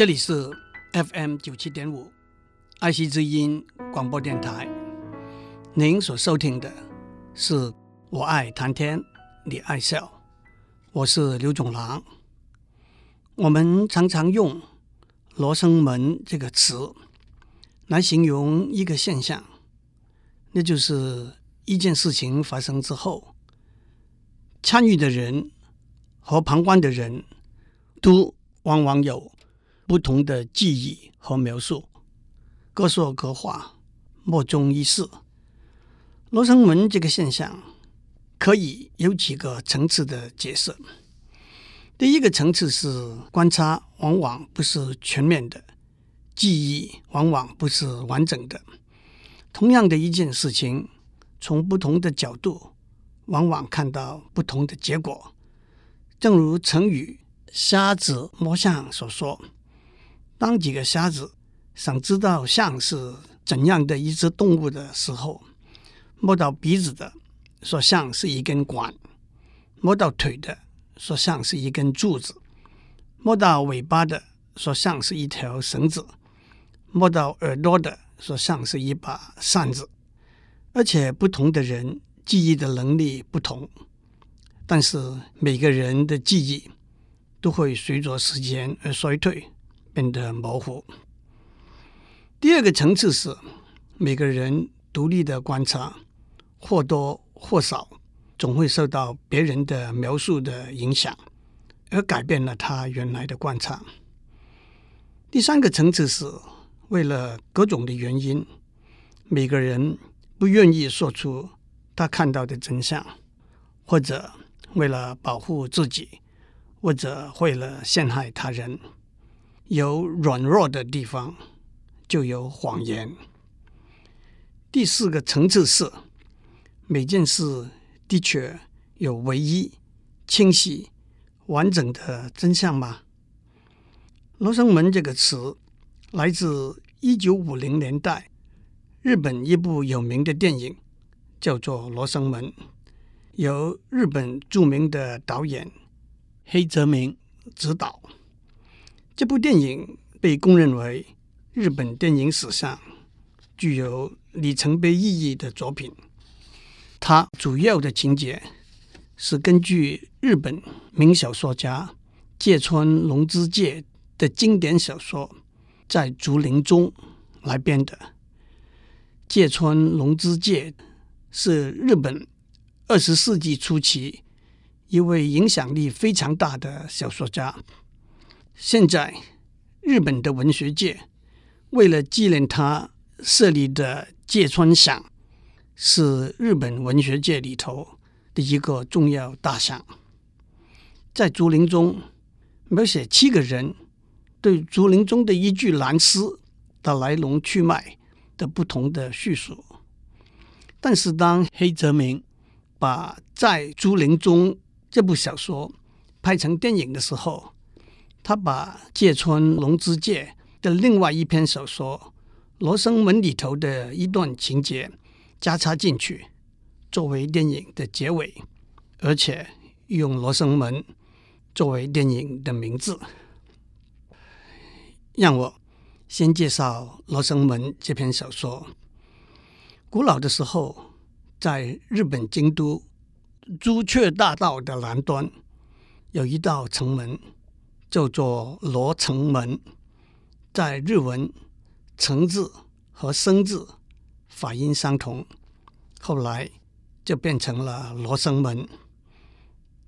这里是 FM 九七点五爱惜之音广播电台。您所收听的是我爱谈天，你爱笑，我是刘总郎。我们常常用“罗生门”这个词来形容一个现象，那就是一件事情发生之后，参与的人和旁观的人都往往有不同的记忆和描述，各说各话，莫衷一是。罗生门这个现象可以有几个层次的解释。第一个层次是观察往往不是全面的，记忆往往不是完整的。同样的一件事情，从不同的角度，往往看到不同的结果。正如成语“瞎子摸象”所说。当几个瞎子想知道象是怎样的一只动物的时候，摸到鼻子的说象是一根管，摸到腿的说象是一根柱子，摸到尾巴的说象是一条绳子，摸到耳朵的说像是一把扇子。而且不同的人记忆的能力不同，但是每个人的记忆都会随着时间而衰退。变得模糊。第二个层次是每个人独立的观察，或多或少总会受到别人的描述的影响，而改变了他原来的观察。第三个层次是为了各种的原因，每个人不愿意说出他看到的真相，或者为了保护自己，或者为了陷害他人。有软弱的地方，就有谎言。第四个层次是，每件事的确有唯一、清晰、完整的真相吗？罗生门这个词来自一九五零年代日本一部有名的电影，叫做《罗生门》，由日本著名的导演黑泽明执导。这部电影被公认为日本电影史上具有里程碑意义的作品。它主要的情节是根据日本名小说家芥川龙之介的经典小说《在竹林中》来编的。芥川龙之介是日本二十世纪初期一位影响力非常大的小说家。现在，日本的文学界为了纪念他设立的芥川赏，是日本文学界里头的一个重要大赏。在竹林中描写七个人对竹林中的一具蓝丝的来龙去脉的不同的叙述。但是，当黑泽明把在竹林中这部小说拍成电影的时候，他把芥川龙之介的另外一篇小说《罗生门》里头的一段情节加插进去，作为电影的结尾，而且用“罗生门”作为电影的名字。让我先介绍《罗生门》这篇小说。古老的时候，在日本京都朱雀大道的南端，有一道城门。叫做罗城门，在日文“城”字和“生”字发音相同，后来就变成了罗生门。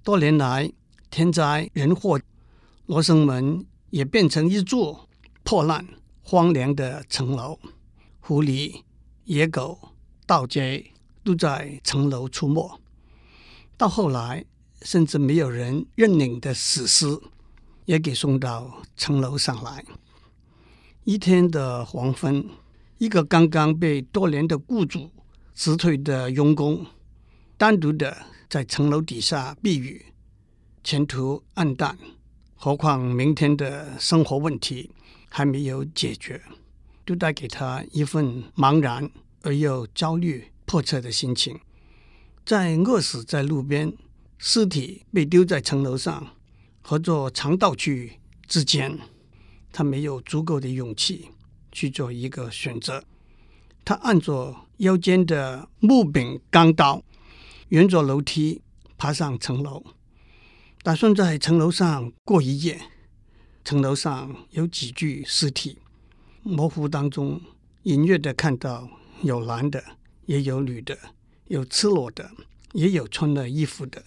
多年来，天灾人祸，罗生门也变成一座破烂、荒凉的城楼，狐狸、野狗、盗贼都在城楼出没。到后来，甚至没有人认领的死尸。也给送到城楼上来。一天的黄昏，一个刚刚被多年的雇主辞退的佣工，单独的在城楼底下避雨，前途黯淡。何况明天的生活问题还没有解决，就带给他一份茫然而又焦虑迫切的心情。在饿死在路边，尸体被丢在城楼上。和做强盗区之间，他没有足够的勇气去做一个选择。他按着腰间的木柄钢刀，沿着楼梯爬上层楼，打算在层楼上过一夜。层楼上有几具尸体，模糊当中隐约的看到有男的，也有女的，有赤裸的，也有穿了衣服的，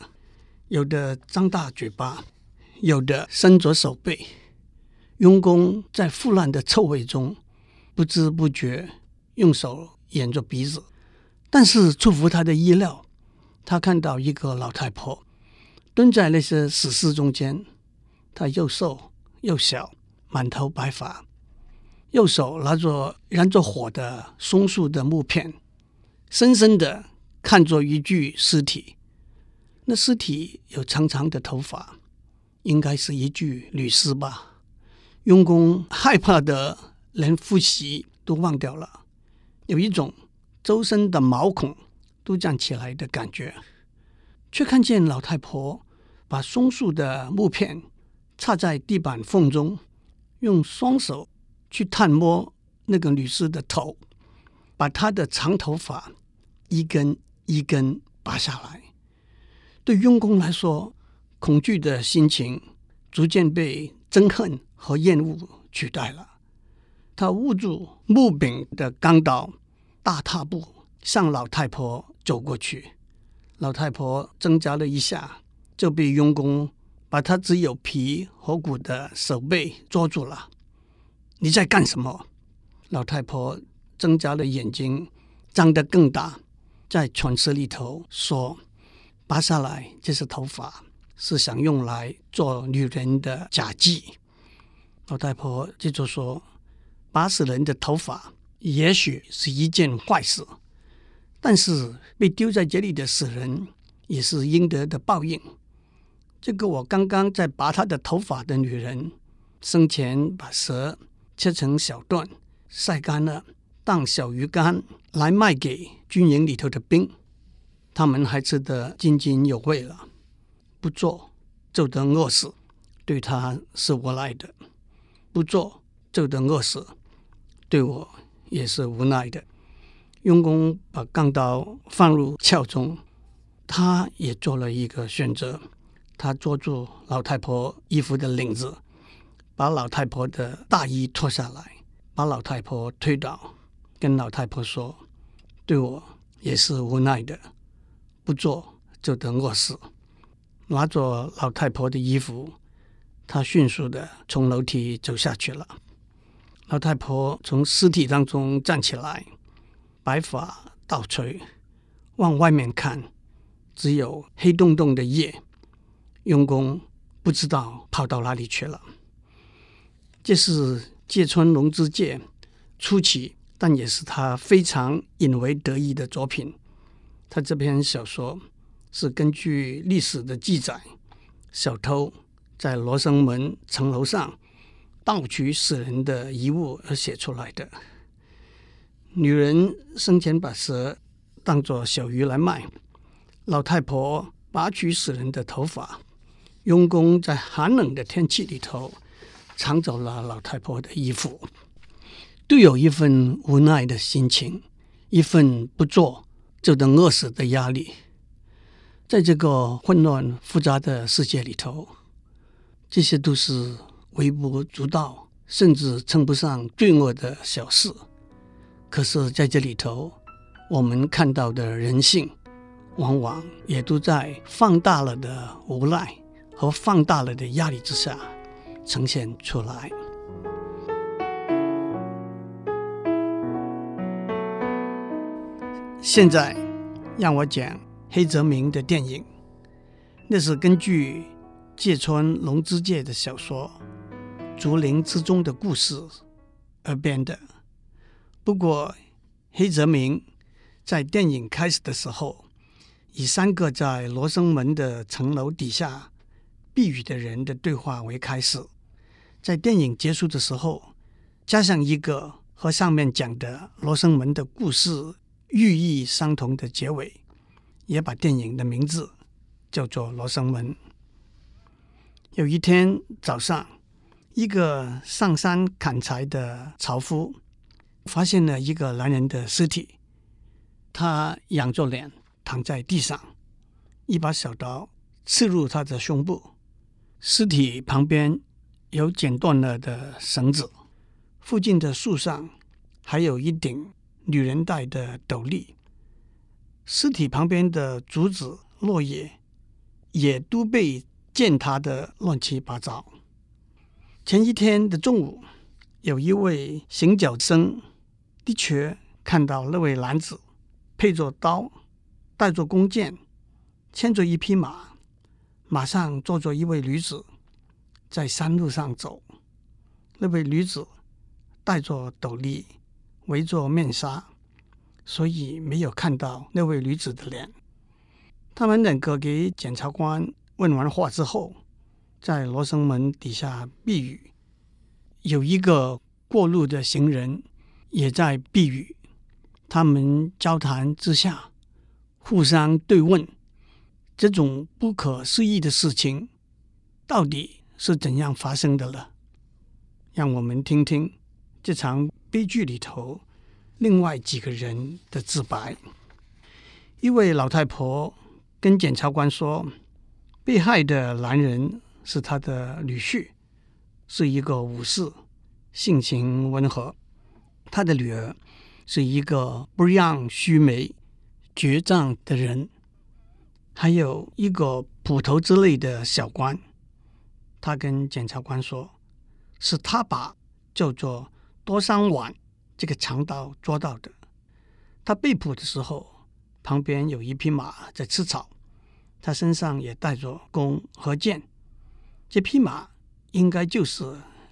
有的张大嘴巴，有的伸着手背。佣工在腐烂的臭味中不知不觉用手掩着鼻子，但是出乎他的意料，他看到一个老太婆蹲在那些死尸中间，她又瘦又小，满头白发，右手拿着燃着火的松树的木片，深深的看着一具尸体。那尸体有长长的头发，应该是一具女尸吧。佣工害怕的连呼吸都忘掉了，有一种周身的毛孔都站起来的感觉，却看见老太婆把松树的木片插在地板缝中，用双手去探摸那个女尸的头，把她的长头发一根一根拔下来。对佣工来说，恐惧的心情逐渐被憎恨和厌恶取代了。他握住木柄的钢刀，大踏步向老太婆走过去。老太婆挣扎了一下，就被佣工把她只有皮和骨的手背捉住了。你在干什么？老太婆挣扎的眼睛张得更大，在喘息里头说：“拔下来这是头发。”是想用来做女人的假剂。老太婆接着说：“拔死人的头发也许是一件坏事，但是被丢在这里的死人也是应得的报应。这个我刚刚在拔他的头发的女人，生前把蛇切成小段，晒干了当小鱼干来卖给军营里头的兵，他们还吃得津津有味了。”不做就得饿死，对他是无奈的；不做就得饿死，对我也是无奈的。佣工把钢刀放入鞘中，他也做了一个选择。他捉住老太婆衣服的领子，把老太婆的大衣脱下来，把老太婆推倒，跟老太婆说：“对我也是无奈的，不做就得饿死。”拿着老太婆的衣服，他迅速的从楼梯走下去了。老太婆从尸体当中站起来，白发倒垂，往外面看，只有黑洞洞的夜。佣工不知道跑到哪里去了。这是芥川龙之介初期，但也是他非常引为得意的作品。他这篇小说。是根据历史的记载，小偷在罗生门城楼上盗取死人的遗物而写出来的。女人生前把蛇当作小鱼来卖，老太婆拔取死人的头发，佣工在寒冷的天气里头抢走了老太婆的衣服，都有一份无奈的心情，一份不做就得饿死的压力。在这个混乱复杂的世界里头，这些都是微不足道，甚至称不上罪恶的小事。可是，在这里头，我们看到的人性，往往也都在放大了的无奈和放大了的压力之下呈现出来。现在，让我讲。黑泽明的电影，那是根据芥川龙之介的小说《竹林之中的故事》而编的。不过，黑泽明在电影开始的时候，以三个在罗生门的城楼底下避雨的人的对话为开始，在电影结束的时候，加上一个和上面讲的罗生门的故事寓意相同的结尾。也把电影的名字叫做《罗生门》。有一天早上，一个上山砍柴的樵夫发现了一个男人的尸体，他仰着脸躺在地上，一把小刀刺入他的胸部，尸体旁边有剪断了的绳子，附近的树上还有一顶女人戴的斗笠，尸体旁边的竹子、落叶也都被践踏得乱七八糟。前一天的中午，有一位行脚僧的确看到那位男子配着刀，带着弓箭，牵着一匹马，马上坐着一位女子，在山路上走。那位女子戴着斗笠，围着面纱，所以没有看到那位女子的脸。他们两个给检察官问完话之后，在罗生门底下避雨，有一个过路的行人也在避雨。他们交谈之下，互相对问：这种不可思议的事情到底是怎样发生的了？让我们听听这场悲剧里头另外几个人的自白。一位老太婆跟检察官说：“被害的男人。”是他的女婿，是一个武士，性情温和。他的女儿是一个不让须眉、倔强的人，还有一个捕头之类的小官。他跟检察官说，是他把叫做多山丸这个强盗捉到的。他被捕的时候，旁边有一匹马在吃草，他身上也带着弓和箭。这匹马应该就是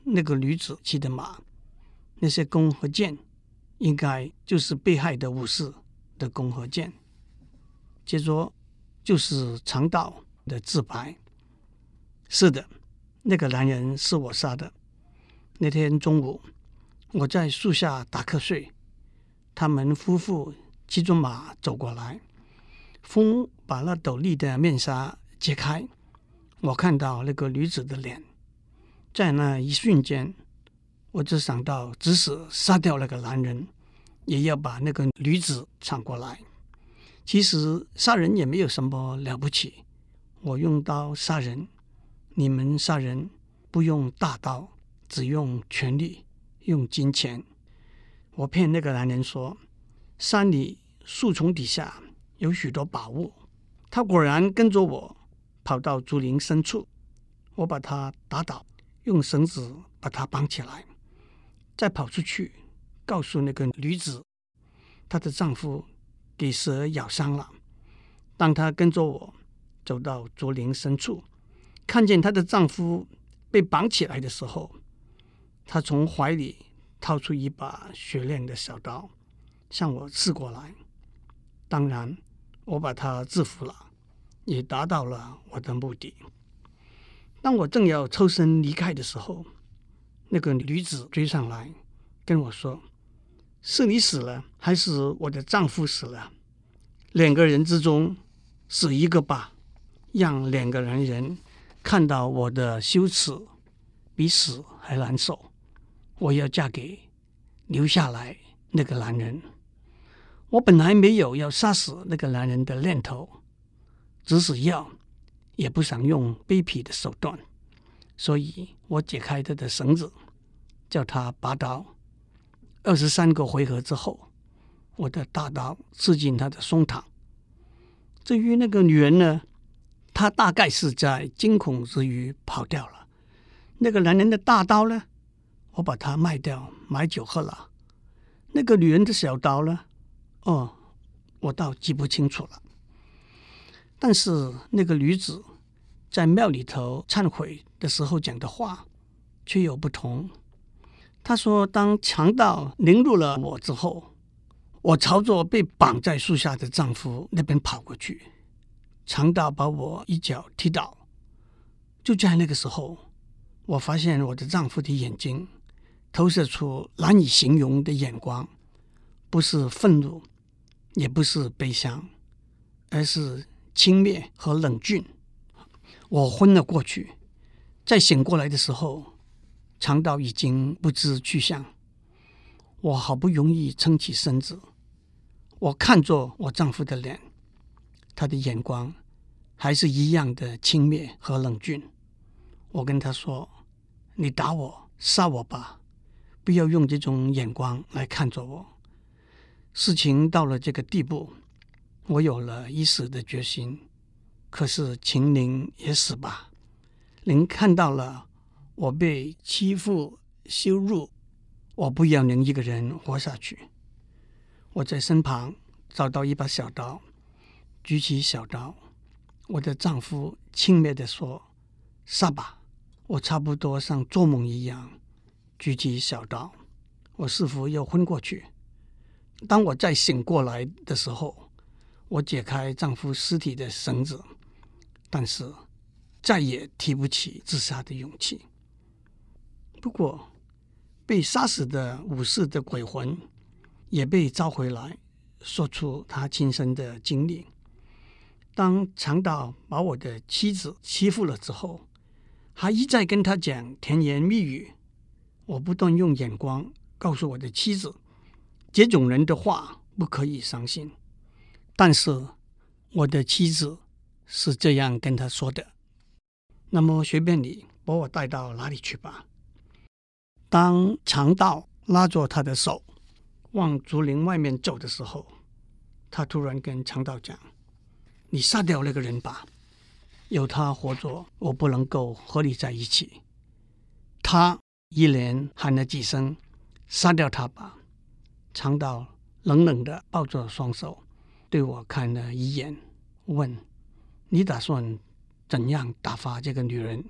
那个女子骑的马，那些弓和箭应该就是被害的武士的弓和箭。接着就是强盗的自白：是的，那个男人是我杀的。那天中午，我在树下打瞌睡，他们夫妇骑着马走过来，风把那斗笠的面纱揭开。我看到那个女子的脸，在那一瞬间，我只想到，即使杀掉那个男人，也要把那个女子抢过来。其实杀人也没有什么了不起，我用刀杀人，你们杀人不用大刀，只用权力，用金钱。我骗那个男人说，山里树丛底下有许多宝物，他果然跟着我。跑到竹林深处，我把他打倒，用绳子把他绑起来，再跑出去告诉那个女子，她的丈夫给蛇咬伤了。当她跟着我走到竹林深处，看见她的丈夫被绑起来的时候，他从怀里掏出一把雪亮的小刀，向我刺过来。当然，我把他制服了。也达到了我的目的。当我正要抽身离开的时候，那个女子追上来跟我说：“是你死了，还是我的丈夫死了？两个人之中死一个吧，让两个男人看到我的羞耻，比死还难受。我要嫁给留下来那个男人。我本来没有要杀死那个男人的念头。”只是要，也不想用卑鄙的手段，所以我解开他的绳子，叫他拔刀。二十三个回合之后，我的大刀刺进他的胸膛。至于那个女人呢，她大概是在惊恐之余跑掉了。那个男人的大刀呢，我把它卖掉买酒喝了。那个女人的小刀呢，哦，我倒记不清楚了。但是那个女子在庙里头忏悔的时候讲的话却有不同。她说：“当强盗凌辱了我之后，我朝着被绑在树下的丈夫那边跑过去，强盗把我一脚踢倒。就在那个时候，我发现我的丈夫的眼睛投射出难以形容的眼光，不是愤怒，也不是悲伤，而是……”轻蔑和冷峻，我昏了过去。在醒过来的时候，肠道已经不知去向。我好不容易撑起身子，我看着我丈夫的脸，他的眼光还是一样的轻蔑和冷峻。我跟他说：“你打我，杀我吧，不要用这种眼光来看着我。”事情到了这个地步，我有了一死的决心。可是，请您也死吧。您看到了我被欺负、羞辱，我不要您一个人活下去。我在身旁找到一把小刀，举起小刀，我的丈夫轻蔑地说：“杀吧！”我差不多像做梦一样举起小刀，我似乎又昏过去。当我再醒过来的时候，我解开丈夫尸体的绳子，但是。再也提不起自杀的勇气。不过，被杀死的武士的鬼魂也被召回来，说出他亲身的经历。当长岛把我的妻子欺负了之后，还一再跟他讲甜言蜜语。我不断用眼光告诉我的妻子，这种人的话不可以相信。但是，我的妻子是这样跟他说的。那么随便你把我带到哪里去吧。当强盗拉着他的手往竹林外面走的时候，他突然跟强盗讲：“你杀掉那个人吧，有他活着，我不能够和你在一起。”他一连喊了几声：“杀掉他吧！”长岛冷冷地抱着双手对我看了一眼，问：“你打算？”怎样打发这个女人？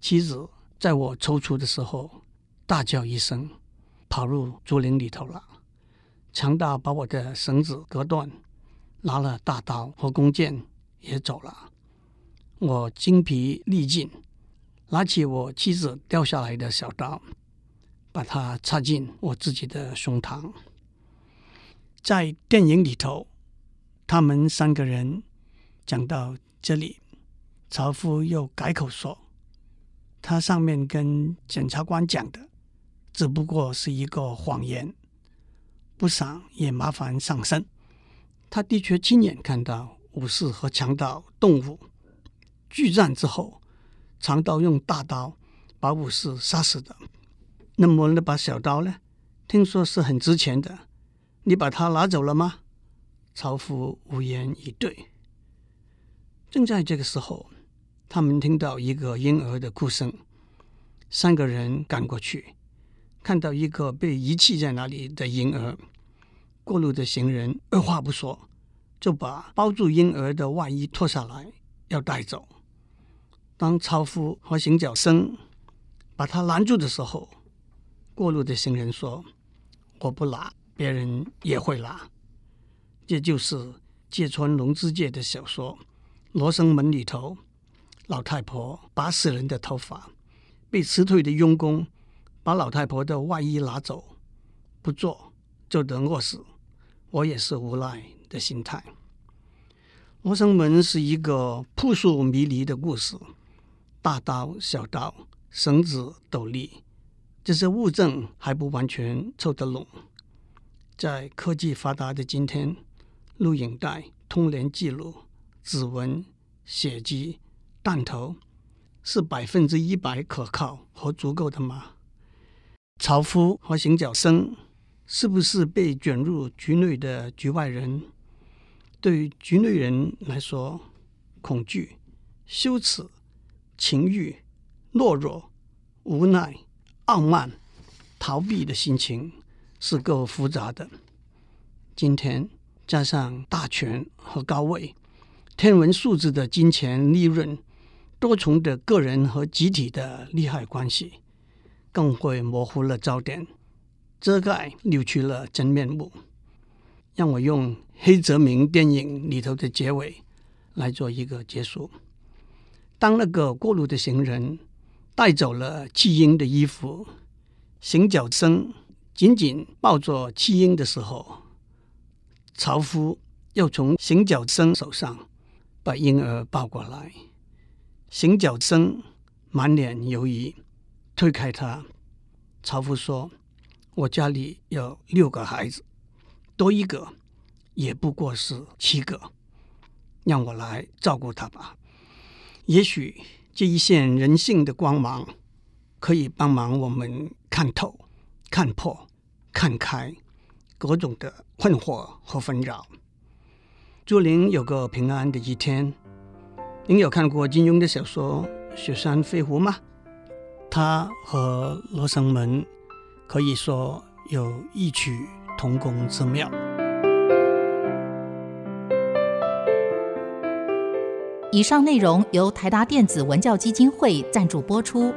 妻子在我抽搐的时候大叫一声，跑入竹林里头了。强盗把我的绳子割断，拿了大刀和弓箭也走了。我精疲力尽，拿起我妻子掉下来的小刀，把它插进我自己的胸膛。在电影里头，他们三个人讲到这里。樵夫又改口说：“他上面跟检察官讲的，只不过是一个谎言，不想也麻烦上身。他的确亲眼看到武士和强盗动武，拒战之后，长刀用大刀把武士杀死的。那么那把小刀呢？听说是很值钱的，你把它拿走了吗？”樵夫无言以对。正在这个时候。他们听到一个婴儿的哭声，三个人赶过去，看到一个被遗弃在那里的婴儿。过路的行人二话不说，就把包住婴儿的外衣脱下来要带走。当樵夫和行脚僧把他拦住的时候，过路的行人说：“我不拿，别人也会拿。”这就是芥川龙之介的小说《罗生门》里头。老太婆拔死人的头发，被辞退的佣工把老太婆的外衣拿走，不做就得饿死。我也是无奈的心态。罗生门是一个扑朔迷离的故事，大刀、小刀、绳子、斗笠，这些物证还不完全凑得拢。在科技发达的今天，录影带、通联记录、指纹、血迹。弹头是百分之一百可靠和足够的吗？樵夫和行脚僧是不是被卷入局内的局外人？对于局内人来说，恐惧、羞耻、情欲、懦弱、无奈、傲慢、逃避的心情是够复杂的。今天加上大权和高位、天文数字的金钱利润。多重的个人和集体的利害关系，更会模糊了焦点，遮盖扭曲了真面目。让我用黑泽明电影里头的结尾来做一个结束。当那个过路的行人带走了弃婴的衣服，行脚僧紧紧抱着弃婴的时候，樵夫又从行脚僧手上把婴儿抱过来。行脚僧满脸犹豫，推开他，樵夫说：“我家里有六个孩子，多一个也不过是七个，让我来照顾他吧。也许这一线人性的光芒，可以帮忙我们看透、看破、看开各种的困惑和纷扰。祝您有个平安的一天。您有看过金庸的小说《雪山飞狐》吗？他和罗生门可以说有异曲同工之妙。以上内容由台达电子文教基金会赞助播出。